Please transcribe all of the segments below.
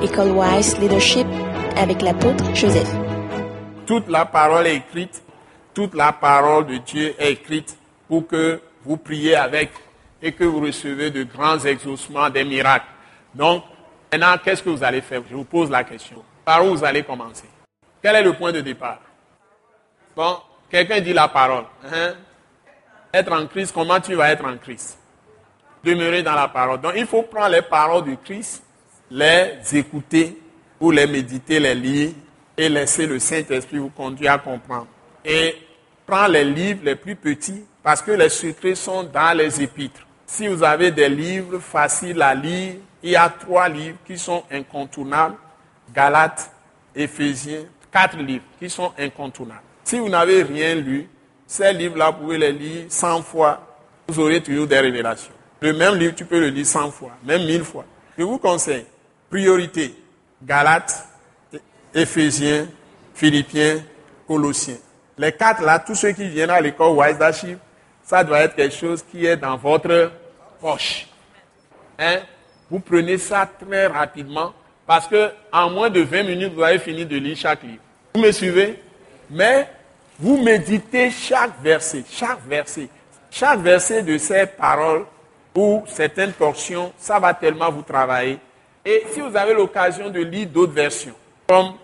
École Wise Leadership avec l'apôtre Joseph. Toute la parole est écrite, toute la parole de Dieu est écrite pour que vous priez avec et que vous recevez de grands exaucements, des miracles. Donc, maintenant, qu'est-ce que vous allez faire? Je vous pose la question. Par où vous allez commencer? Quel est le point de départ? Bon, quelqu'un dit la parole. Hein? Être en Christ, comment tu vas être en Christ? Demeurer dans la parole. Donc, il faut prendre les paroles de Christ, les écouter ou les méditer, les lire et laisser le Saint-Esprit vous conduire à comprendre. Et prendre les livres les plus petits parce que les secrets sont dans les épîtres. Si vous avez des livres faciles à lire, il y a trois livres qui sont incontournables. Galates, Éphésiens, quatre livres qui sont incontournables. Si vous n'avez rien lu, ces livres-là, vous pouvez les lire 100 fois. Vous aurez toujours des révélations. Le même livre, tu peux le lire 100 fois, même 1000 fois. Je vous conseille, priorité, Galates, Éphésiens, Philippiens, Colossiens. Les quatre là, tous ceux qui viennent à l'école Wise ça doit être quelque chose qui est dans votre poche. Hein? Vous prenez ça très rapidement parce que en moins de 20 minutes, vous avez fini de lire chaque livre. Vous me suivez? Mais vous méditez chaque verset, chaque verset. Chaque verset de ces paroles ou certaines portions, ça va tellement vous travailler. Et si vous avez l'occasion de lire d'autres versions, comme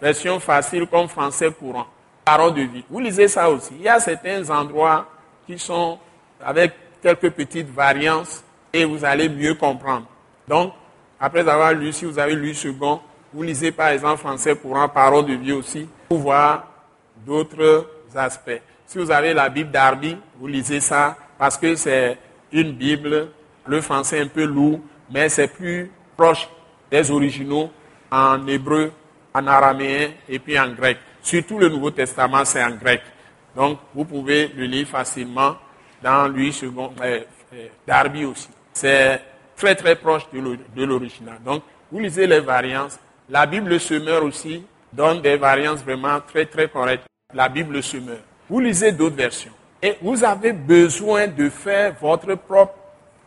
version facile, comme français courant, parole de vie, vous lisez ça aussi. Il y a certains endroits qui sont avec quelques petites variances et vous allez mieux comprendre. Donc, après avoir lu, si vous avez lu second, vous lisez par exemple français courant, parole de vie aussi, pour voir d'autres aspects. Si vous avez la Bible d'Arby, vous lisez ça parce que c'est une Bible, le français un peu lourd, mais c'est plus proche des originaux en hébreu, en araméen et puis en grec. Surtout le Nouveau Testament, c'est en grec. Donc, vous pouvez le lire facilement dans Louis II, euh, euh, Darby aussi. C'est très très proche de l'original. Donc, vous lisez les variantes. La Bible Semeur aussi donne des variantes vraiment très très correctes. La Bible Semeur. Vous lisez d'autres versions. Et vous avez besoin de faire votre propre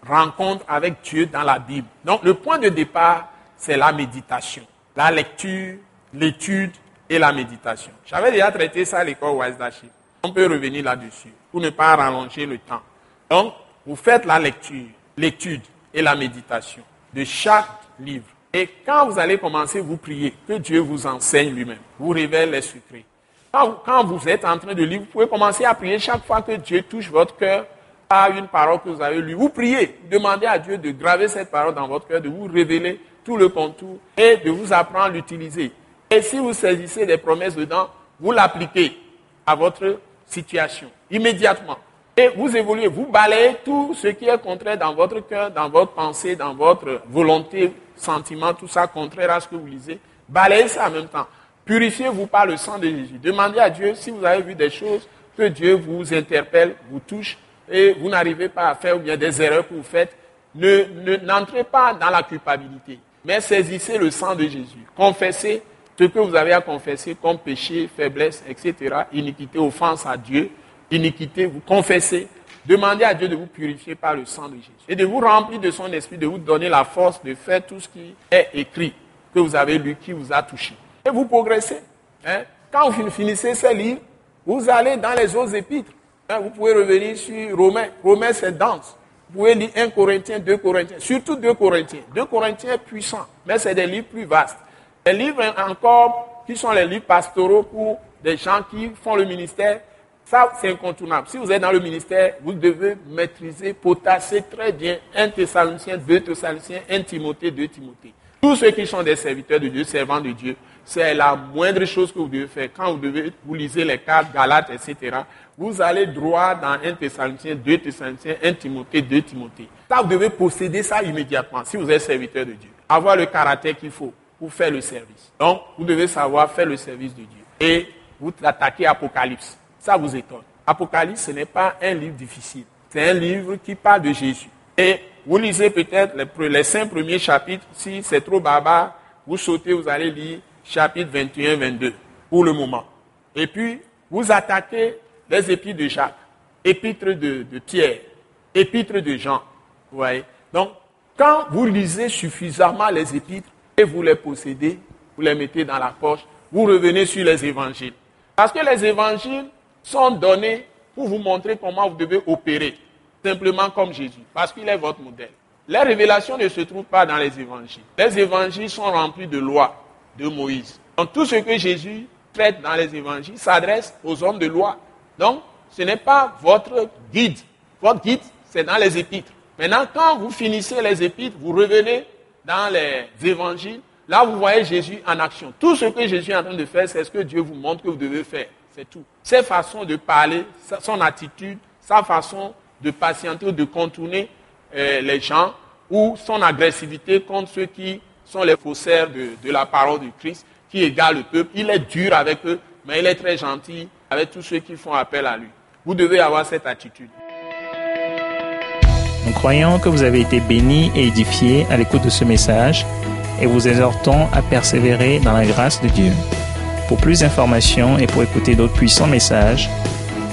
rencontre avec Dieu dans la Bible. Donc, le point de départ, c'est la méditation. La lecture, l'étude et la méditation. J'avais déjà traité ça à l'école Wise on peut revenir là-dessus pour ne pas rallonger le temps. Donc, vous faites la lecture, l'étude et la méditation de chaque livre. Et quand vous allez commencer, vous priez, que Dieu vous enseigne lui-même, vous révèle les secrets. Quand, vous êtes en train de lire, vous pouvez commencer à prier chaque fois que Dieu touche votre cœur par une parole que vous avez lue. Vous priez, demandez à Dieu de graver cette parole dans votre cœur, de vous révéler tout le contour et de vous apprendre à l'utiliser. Et si vous saisissez des promesses dedans, vous l'appliquez à votre situation, immédiatement. Et vous évoluez, vous balayez tout ce qui est contraire dans votre cœur, dans votre pensée, dans votre volonté, sentiment, tout ça contraire à ce que vous lisez. Balayez ça en même temps. Purifiez-vous par le sang de Jésus. Demandez à Dieu si vous avez vu des choses que Dieu vous interpelle, vous touche et vous n'arrivez pas à faire ou bien des erreurs que vous faites. Ne, n'entrez pas dans la culpabilité, mais saisissez le sang de Jésus. Confessez ce que vous avez à confesser comme péché, faiblesse, etc., iniquité, offense à Dieu, iniquité, vous confessez, demandez à Dieu de vous purifier par le sang de Jésus et de vous remplir de son esprit, de vous donner la force de faire tout ce qui est écrit, que vous avez lu, qui vous a touché. Et vous progressez. Hein. Quand vous finissez ces livres, vous allez dans les autres épîtres. Hein. Vous pouvez revenir sur Romains. Romains, c'est dense. Vous pouvez lire 1 Corinthiens, 2 Corinthiens, surtout 2 Corinthiens. 2 Corinthiens puissants, mais c'est des livres plus vastes. Les livres encore, qui sont les livres pastoraux pour des gens qui font le ministère, ça c'est incontournable. Si vous êtes dans le ministère, vous devez maîtriser, potasser très bien 1 Thessaloniciens, 2 Thessaloniciens, 1 Timothée, 2 Timothée. Tous ceux qui sont des serviteurs de Dieu, servants de Dieu, c'est la moindre chose que vous devez faire. Quand vous devez, vous lisez les cartes, Galates, etc., vous allez droit dans 1 Thessaloniciens, 2 Thessaloniciens, 1 Timothée, 2 Timothée. Ça, vous devez posséder ça immédiatement si vous êtes serviteur de Dieu. Avoir le caractère qu'il faut pour faire le service. Donc, vous devez savoir faire le service de Dieu. Et vous attaquez Apocalypse. Ça vous étonne. Apocalypse, ce n'est pas un livre difficile. C'est un livre qui parle de Jésus. Et vous lisez peut-être les, cinq premiers chapitres. Si c'est trop barbare, vous sautez, vous allez lire chapitre 21, 22 pour le moment. Et puis, vous attaquez les épîtres de Jacques, épîtres de, de Pierre, épîtres de Jean. Vous voyez Donc, quand vous lisez suffisamment les épîtres, et vous les possédez, vous les mettez dans la poche, vous revenez sur les évangiles. Parce que les évangiles sont donnés pour vous montrer comment vous devez opérer, simplement comme Jésus, parce qu'il est votre modèle. Les révélations ne se trouvent pas dans les évangiles. Les évangiles sont remplis de lois de Moïse. Donc tout ce que Jésus traite dans les évangiles s'adresse aux hommes de loi. Donc ce n'est pas votre guide. Votre guide, c'est dans les épîtres. Maintenant, quand vous finissez les épîtres, vous revenez dans les évangiles, là vous voyez Jésus en action. Tout ce que Jésus est en train de faire, c'est ce que Dieu vous montre que vous devez faire. C'est tout. Ses façons de parler, son attitude, sa façon de patienter ou de contourner euh, les gens ou son agressivité contre ceux qui sont les faussaires de, la parole du Christ, qui égarent le peuple. Il est dur avec eux, mais il est très gentil avec tous ceux qui font appel à lui. Vous devez avoir cette attitude. Nous croyons que vous avez été bénis et édifiés à l'écoute de ce message et vous exhortons à persévérer dans la grâce de Dieu. Pour plus d'informations et pour écouter d'autres puissants messages,